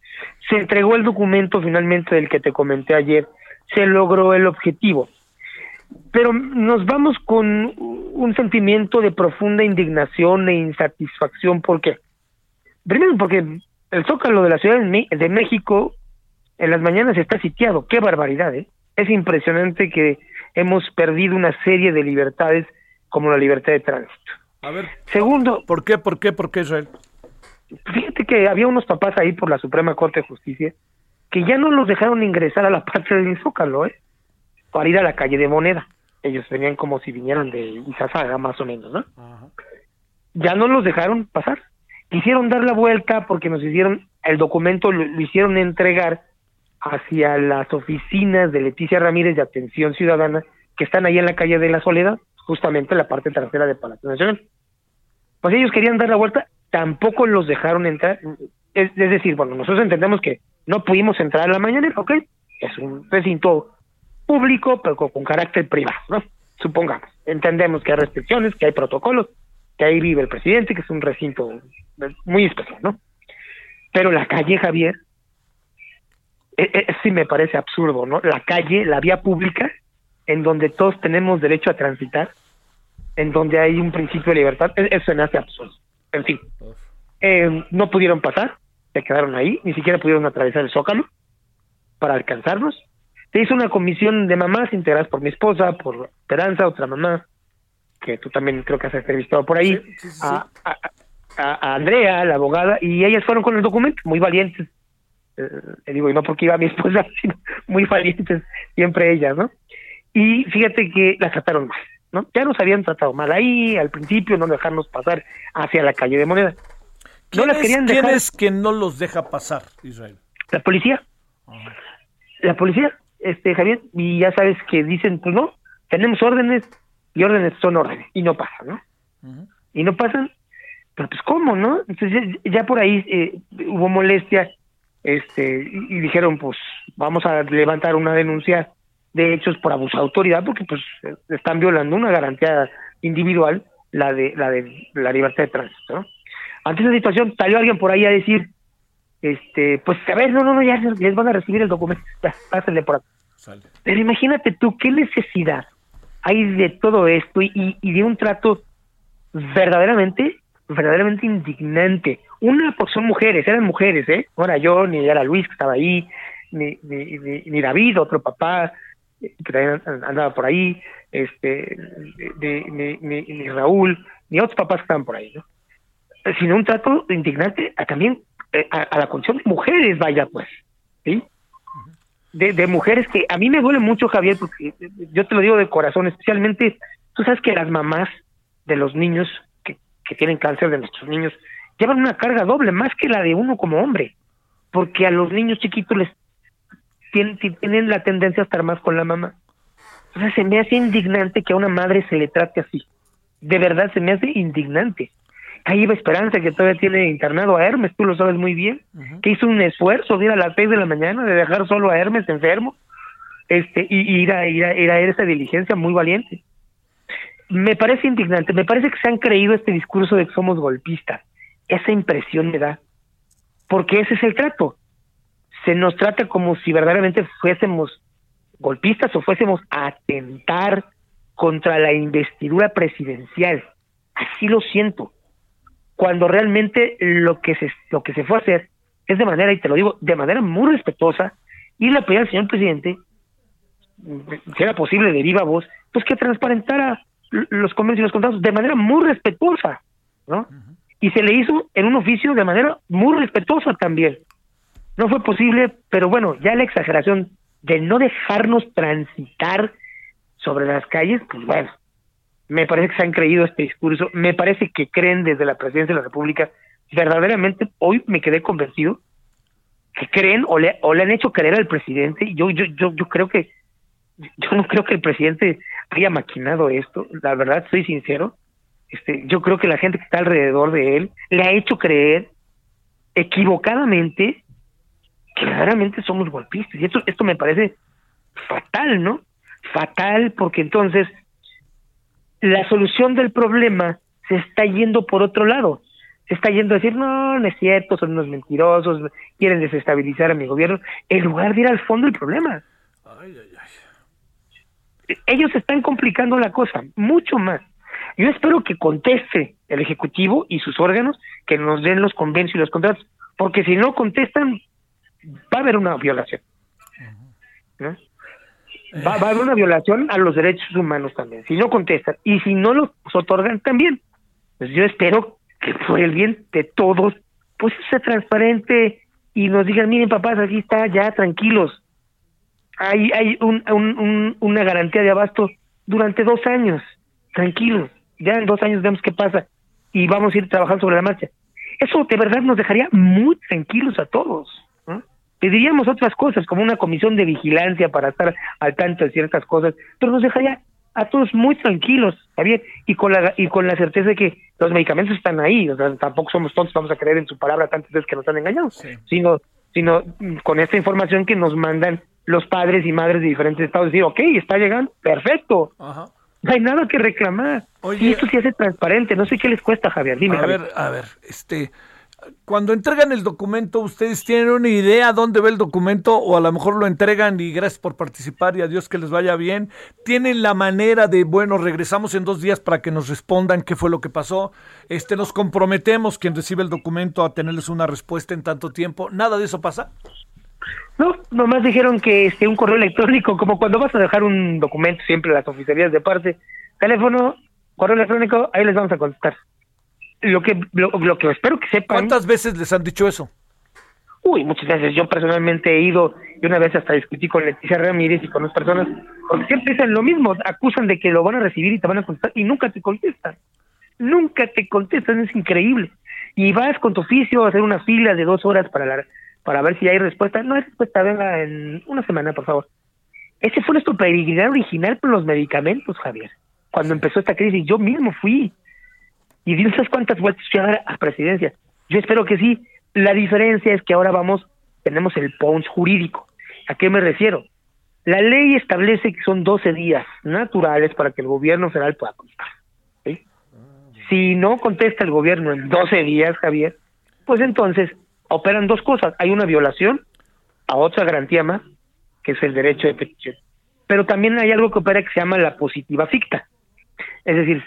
Se entregó el documento finalmente del que te comenté ayer, se logró el objetivo, pero nos vamos con un sentimiento de profunda indignación e insatisfacción. ¿Por qué? Primero porque el Zócalo de la Ciudad de México en las mañanas está sitiado. ¡Qué barbaridad! ¿eh? Es impresionante que hemos perdido una serie de libertades como la libertad de tránsito. A ver. Segundo. ¿Por qué? ¿Por qué? ¿Por qué, Israel? Fíjate que había unos papás ahí por la Suprema Corte de Justicia que ya no los dejaron ingresar a la parte del Zócalo, ¿eh? Para ir a la calle de Moneda. Ellos venían como si vinieran de Izazaga, más o menos, ¿no? Ya no los dejaron pasar. Quisieron dar la vuelta porque nos hicieron, el documento lo hicieron entregar hacia las oficinas de Leticia Ramírez de Atención Ciudadana que están ahí en la calle de la Soledad justamente la parte trasera de Palacio Nacional. Pues ellos querían dar la vuelta, tampoco los dejaron entrar. Es, decir, bueno, nosotros entendemos que no pudimos entrar a la mañana, ok, es un recinto público, pero con, carácter privado, ¿no? Supongamos, entendemos que hay restricciones, que hay protocolos, que ahí vive el presidente, que es un recinto muy especial, ¿no? Pero la calle, Javier, e, e, sí me parece absurdo, ¿no? La calle, la vía pública, en donde todos tenemos derecho a transitar, en donde hay un principio de libertad, e-, eso me hace absurdo. En fin, eh, no pudieron pasar, se quedaron ahí, ni siquiera pudieron atravesar el zócalo para alcanzarnos. Se hizo una comisión de mamás integradas por mi esposa, por Esperanza, otra mamá, que tú también creo que has entrevistado por ahí, A, a, Andrea, la abogada, y ellas fueron con el documento, muy valientes. Eh, digo, y no porque iba mi esposa, sino muy valientes, siempre ellas, ¿no? y fíjate que las trataron mal, ¿no? Ya nos habían tratado mal ahí, al principio, no dejarnos pasar hacia la calle de moneda. No las querían dejar. ¿Quién es que no los deja pasar, Israel? La policía. La policía, este Javier, y ya sabes que dicen, pues no, tenemos órdenes y órdenes son órdenes y no pasan, ¿no? Y no pasan, pero pues cómo, ¿no? Entonces ya, por ahí eh, hubo molestia, este, y dijeron, pues vamos a levantar una denuncia de hechos por abuso de autoridad porque pues están violando una garantía individual la de la de la libertad de tránsito ¿no? ante esa situación salió alguien por ahí a decir este pues a ver no no no ya les van a recibir el documento. Ya pásenle por acá. Pero imagínate tú qué necesidad hay de todo esto y, y de un trato verdaderamente verdaderamente indignante una porque son mujeres eran mujeres eh no era yo ni era Luis que estaba ahí ni, ni, ni David otro papá que también andaba por ahí, este, de, ni, Raúl, ni otros papás que estaban por ahí, ¿no? Sino un trato indignante a, también eh, a, la condición de mujeres, vaya pues, ¿sí? De, de mujeres que a mí me duele mucho, Javier, porque yo te lo digo de corazón, especialmente, tú sabes que las mamás de los niños que, que tienen cáncer, de nuestros niños, llevan una carga doble, más que la de uno como hombre, porque a los niños chiquitos les tienen, la tendencia a estar más con la mamá. Sea, se me hace indignante que a una madre se le trate así. De verdad, se me hace indignante. Ahí iba Esperanza, que todavía tiene internado a Hermes, tú lo sabes muy bien, que hizo un esfuerzo de ir a las seis de la mañana, de dejar solo a Hermes enfermo, este, y, ir, a, ir, a, ir a esa diligencia muy valiente. Me parece indignante, me parece que se han creído este discurso de que somos golpistas. Esa impresión me da, porque ese es el trato se nos trata como si verdaderamente fuésemos golpistas o fuésemos a atentar contra la investidura presidencial. Así lo siento. Cuando realmente lo que se lo que se fue a hacer es de manera y te lo digo de manera muy respetuosa y le pedí al señor presidente si era posible de viva voz pues que transparentara los convenios y los contratos de manera muy respetuosa, ¿no? Y se le hizo en un oficio de manera muy respetuosa también. No fue posible, pero bueno, ya la exageración de no dejarnos transitar sobre las calles, pues bueno, me parece que se han creído este discurso, me parece que creen desde la presidencia de la República, verdaderamente hoy me quedé convencido que creen o le, o le han hecho creer al presidente, y yo, yo, yo, yo creo que, yo no creo que el presidente haya maquinado esto, la verdad, soy sincero, este, yo creo que la gente que está alrededor de él le ha hecho creer equivocadamente que verdaderamente somos golpistas, y esto, esto me parece fatal, ¿no? Fatal porque entonces la solución del problema se está yendo por otro lado. Se está yendo a decir, no, no es cierto, son unos mentirosos, quieren desestabilizar a mi gobierno, en lugar de ir al fondo del problema. Ellos están complicando la cosa, mucho más. Yo espero que conteste el Ejecutivo y sus órganos, que nos den los convenios y los contratos, porque si no contestan, va a haber una violación. ¿no? Va, va, a haber una violación a los derechos humanos también, si no contestan. Y si no los otorgan también. Pues yo espero que por el bien de todos, pues sea transparente y nos digan, miren papás, aquí está, ya tranquilos. Hay, hay un, un, una garantía de abasto durante dos años, tranquilos. Ya en dos años vemos qué pasa y vamos a ir trabajando sobre la marcha. Eso de verdad nos dejaría muy tranquilos a todos. Pediríamos otras cosas, como una comisión de vigilancia para estar al tanto de ciertas cosas, pero nos dejaría a todos muy tranquilos, Javier, y con la y con la certeza de que los medicamentos están ahí, o sea, tampoco somos tontos, vamos a creer en su palabra tantas veces que nos han engañado, sino sino con esta información que nos mandan los padres y madres de diferentes estados, decir, ok, está llegando, perfecto, Ajá. no hay nada que reclamar, Oye. y esto se hace transparente, no sé qué les cuesta, Javier, dime, a Javier. ver, a ver, este, cuando entregan el documento, ¿ustedes tienen una idea dónde va el documento o a lo mejor lo entregan y gracias por participar y adiós que les vaya bien? ¿Tienen la manera de, bueno, regresamos en dos días para que nos respondan qué fue lo que pasó? Este, nos comprometemos quien recibe el documento a tenerles una respuesta en tanto tiempo. ¿Nada de eso pasa? No, nomás dijeron que este un correo electrónico, como cuando vas a dejar un documento siempre en las oficialías de parte, teléfono, correo electrónico, ahí les vamos a contestar. Lo que lo, lo que espero que sepan. ¿Cuántas veces les han dicho eso? Uy, muchas veces. Yo personalmente he ido y una vez hasta discutí con Leticia Ramírez y con otras personas, porque siempre dicen lo mismo, acusan de que lo van a recibir y te van a contestar y nunca te contestan. Nunca te contestan, es increíble. Y vas con tu oficio a hacer una fila de dos horas para la, para ver si hay respuesta. No hay respuesta, venga en una semana, por favor. Ese fue nuestro peregrinar original por los medicamentos, Javier. Cuando empezó esta crisis, yo mismo fui. Y sabes cuántas vueltas fui a presidencia. Yo espero que sí. La diferencia es que ahora vamos, tenemos el PONS jurídico. ¿A qué me refiero? La ley establece que son 12 días naturales para que el gobierno federal pueda contestar. Si no contesta el gobierno en 12 días, Javier, pues entonces operan dos cosas. Hay una violación a otra garantía más, que es el derecho de petición. Pero también hay algo que opera que se llama la positiva ficta. Es decir,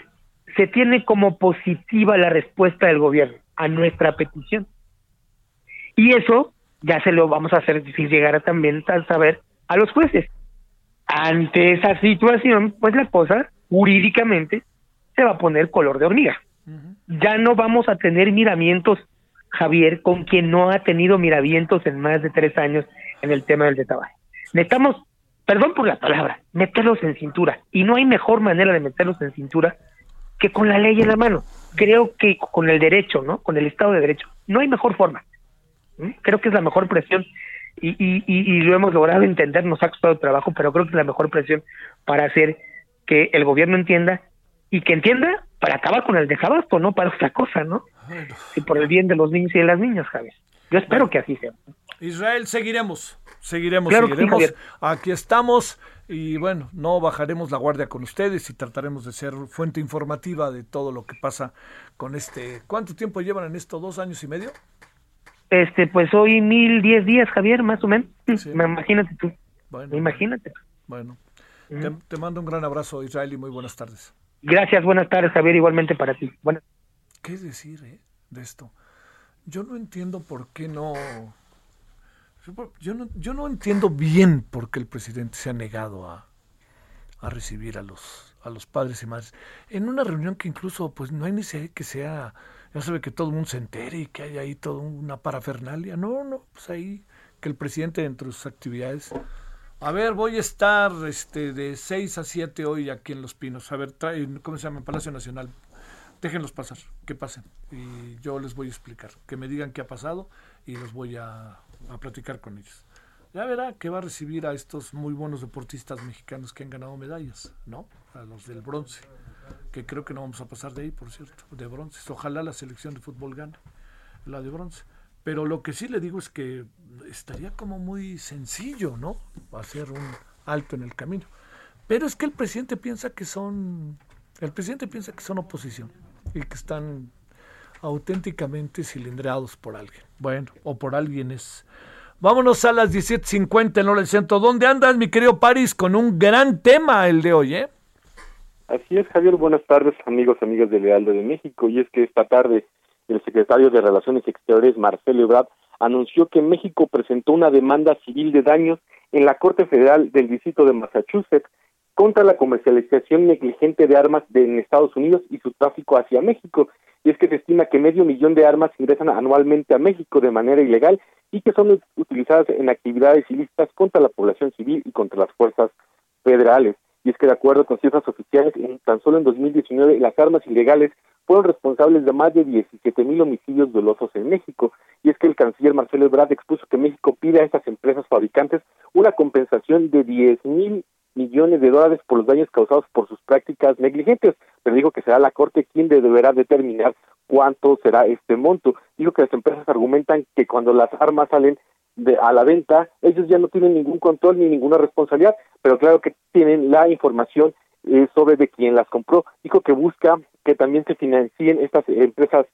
se tiene como positiva la respuesta del gobierno a nuestra petición. Y eso ya se lo vamos a hacer difícil llegar a también a saber a los jueces. Ante esa situación, pues la cosa jurídicamente se va a poner color de hormiga. Ya no vamos a tener miramientos, Javier, con quien no ha tenido miramientos en más de tres años en el tema del detalle. Necesitamos, perdón por la palabra, meterlos en cintura. Y no hay mejor manera de meterlos en cintura que con la ley en la mano. Creo que con el derecho, ¿no? Con el Estado de Derecho. No hay mejor forma. ¿Mm? Creo que es la mejor presión y, y, y, y, lo hemos logrado entender, nos ha costado trabajo, pero creo que es la mejor presión para hacer que el gobierno entienda y que entienda para acabar con el desabasto, no para otra cosa, ¿no? Y por el bien de los niños y de las niñas, Javier. Yo espero que así sea. Israel, seguiremos, seguiremos, Claro que sí, seguiremos. Aquí estamos y bueno, no bajaremos la guardia con ustedes y trataremos de ser fuente informativa de todo lo que pasa con este. ¿Cuánto tiempo llevan en esto? ¿Dos años y medio? Este, pues hoy mil diez días, Javier, más o menos. Sí. Imagínate tú. Bueno, Imagínate. Bueno, te, te mando un gran abrazo, Israel, y muy buenas tardes. Gracias, buenas tardes, Javier, igualmente para ti. Buenas ¿Qué decir eh, de esto? Yo no entiendo por qué no. Yo no, yo no entiendo bien por qué el presidente se ha negado a, a recibir a los, a los padres y madres. En una reunión que incluso pues no hay ni que sea, ya sabe que todo el mundo se entere y que haya ahí toda una parafernalia. No, no, pues ahí que el presidente dentro de sus actividades a ver, voy a estar este, de 6 a 7 hoy aquí en Los Pinos. A ver, trae, ¿cómo se llama? Palacio Nacional. Déjenlos pasar, que pasen. Y yo les voy a explicar. Que me digan qué ha pasado y los voy a, a platicar con ellos. Ya verá que va a recibir a estos muy buenos deportistas mexicanos que han ganado medallas, ¿no? A los del bronce. Que creo que no vamos a pasar de ahí, por cierto, de bronce. Ojalá la selección de fútbol gane la de bronce. Pero lo que sí le digo es que estaría como muy sencillo, ¿no? Hacer un alto en el camino. Pero es que el presidente piensa que son, el presidente piensa que son oposición y que están auténticamente cilindrados por alguien. Bueno, o por alguien es. Vámonos a las 17.50 en el centro. ¿Dónde andas, mi querido París? Con un gran tema el de hoy, ¿eh? Así es, Javier. Buenas tardes, amigos, amigas de Lealdo de México. Y es que esta tarde el secretario de Relaciones Exteriores, Marcelo Ebrard, anunció que México presentó una demanda civil de daños en la Corte Federal del Distrito de Massachusetts contra la comercialización negligente de armas de, en Estados Unidos y su tráfico hacia México. Y es que se estima que medio millón de armas ingresan anualmente a México de manera ilegal y que son utilizadas en actividades ilícitas contra la población civil y contra las fuerzas federales. Y es que de acuerdo con cifras oficiales, en, tan solo en 2019 las armas ilegales fueron responsables de más de 17 mil homicidios dolosos en México. Y es que el canciller Marcelo Ebrard expuso que México pide a estas empresas fabricantes una compensación de 10 mil millones de dólares por los daños causados por sus prácticas negligentes, pero dijo que será la Corte quien deberá determinar cuánto será este monto. Dijo que las empresas argumentan que cuando las armas salen de, a la venta, ellos ya no tienen ningún control ni ninguna responsabilidad, pero claro que tienen la información eh, sobre de quién las compró. Dijo que busca que también se financien estas empresas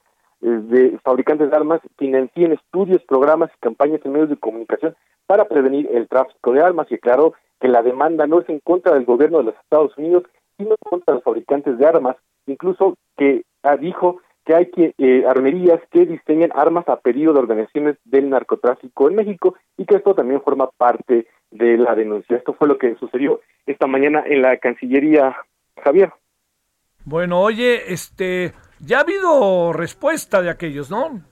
de fabricantes de armas, financien estudios, programas y campañas en medios de comunicación para prevenir el tráfico de armas y claro que la demanda no es en contra del gobierno de los Estados Unidos, sino contra los fabricantes de armas, incluso que ah, dijo que hay que eh, armerías que diseñan armas a pedido de organizaciones del narcotráfico en México y que esto también forma parte de la denuncia. Esto fue lo que sucedió esta mañana en la Cancillería, Javier. Bueno, oye, este, ya ha habido respuesta de aquellos, ¿no?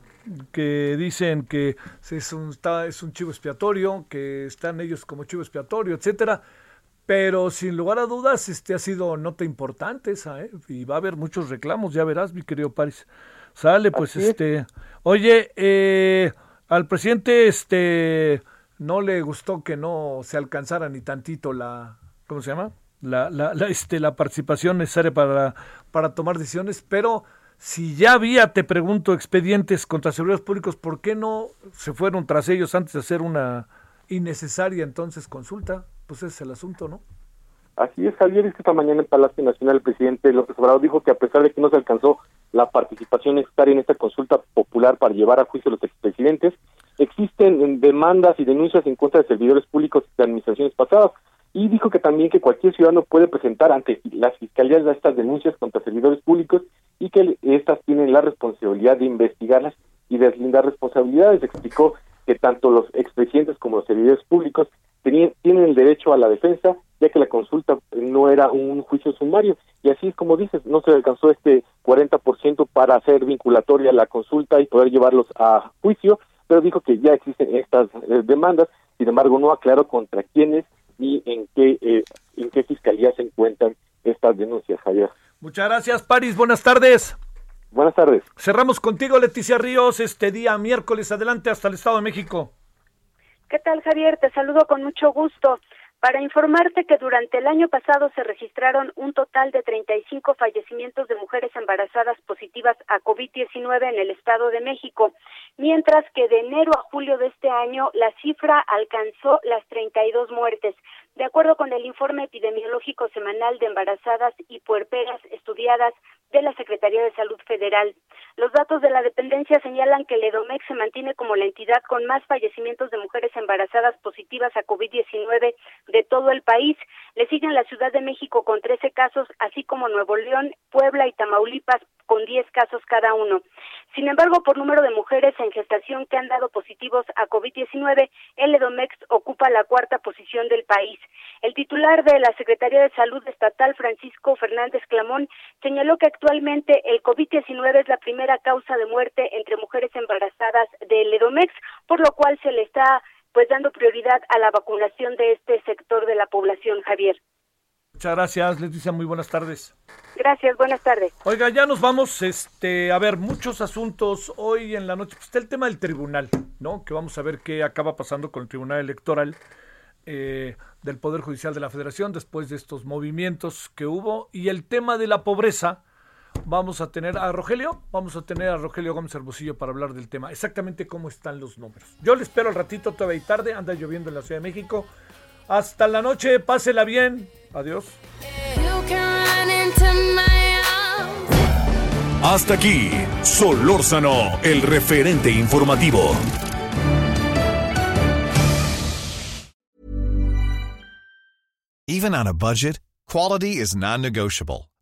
Que dicen que es un, es un chivo expiatorio, que están ellos como chivo expiatorio, etcétera. Pero sin lugar a dudas, este ha sido nota importante esa, ¿eh? Y va a haber muchos reclamos, ya verás, mi querido París. Sale, pues, este. Oye, eh, al presidente, este, no le gustó que no se alcanzara ni tantito la, ¿cómo se llama? la, la, este, la participación necesaria para, para tomar decisiones, pero si ya había, te pregunto, expedientes contra servidores públicos, ¿por qué no se fueron tras ellos antes de hacer una innecesaria entonces consulta? Pues ese es el asunto, ¿no? Así es, Javier, que esta mañana en Palacio Nacional el presidente López Obrador dijo que a pesar de que no se alcanzó la participación necesaria en esta consulta popular para llevar a juicio a los expresidentes, existen demandas y denuncias en contra de servidores públicos de administraciones pasadas y dijo que también que cualquier ciudadano puede presentar ante las fiscalías estas denuncias contra servidores públicos y que estas tienen la responsabilidad de investigarlas y deslindar responsabilidades. Explicó que tanto los expresidentes como los servidores públicos tenían, tienen el derecho a la defensa, ya que la consulta no era un juicio sumario. Y así es como dices, no se alcanzó este 40% para hacer vinculatoria la consulta y poder llevarlos a juicio, pero dijo que ya existen estas eh, demandas, sin embargo no aclaró contra quiénes y en qué, eh, en qué fiscalía se encuentran estas denuncias, Javier. Muchas gracias, París. Buenas tardes. Buenas tardes. Cerramos contigo, Leticia Ríos, este día miércoles. Adelante hasta el Estado de México. ¿Qué tal, Javier? Te saludo con mucho gusto para informarte que durante el año pasado se registraron un total de 35 fallecimientos de mujeres embarazadas positivas a COVID-19 en el Estado de México, mientras que de enero a julio de este año la cifra alcanzó las 32 muertes. De acuerdo con el informe epidemiológico semanal de embarazadas y puerperas estudiadas de la Secretaría de Salud Federal, los datos de la dependencia señalan que el EDOMEX se mantiene como la entidad con más fallecimientos de mujeres embarazadas positivas a COVID-19 de todo el país. Le siguen la Ciudad de México con 13 casos, así como Nuevo León, Puebla y Tamaulipas con 10 casos cada uno. Sin embargo, por número de mujeres en gestación que han dado positivos a COVID-19, el EDOMEX ocupa la cuarta posición del país. El titular de la Secretaría de Salud Estatal, Francisco Fernández Clamón, señaló que actualmente el COVID-19 es la primera causa de muerte entre mujeres embarazadas del Edomex, por lo cual se le está pues dando prioridad a la vacunación de este sector de la población, Javier. Muchas gracias, Leticia, muy buenas tardes. Gracias, buenas tardes. Oiga, ya nos vamos, este, a ver, muchos asuntos hoy en la noche. Pues está el tema del tribunal, ¿no? Que vamos a ver qué acaba pasando con el Tribunal Electoral eh, del Poder Judicial de la Federación después de estos movimientos que hubo. Y el tema de la pobreza, vamos a tener a Rogelio, vamos a tener a Rogelio Gómez Hermosillo para hablar del tema, exactamente cómo están los números. Yo le espero al ratito, todavía y tarde, anda lloviendo en la Ciudad de México. Hasta la noche, pásela bien. Adiós. Hasta aquí, Solórzano, el referente informativo. Even on a budget, quality is non-negotiable.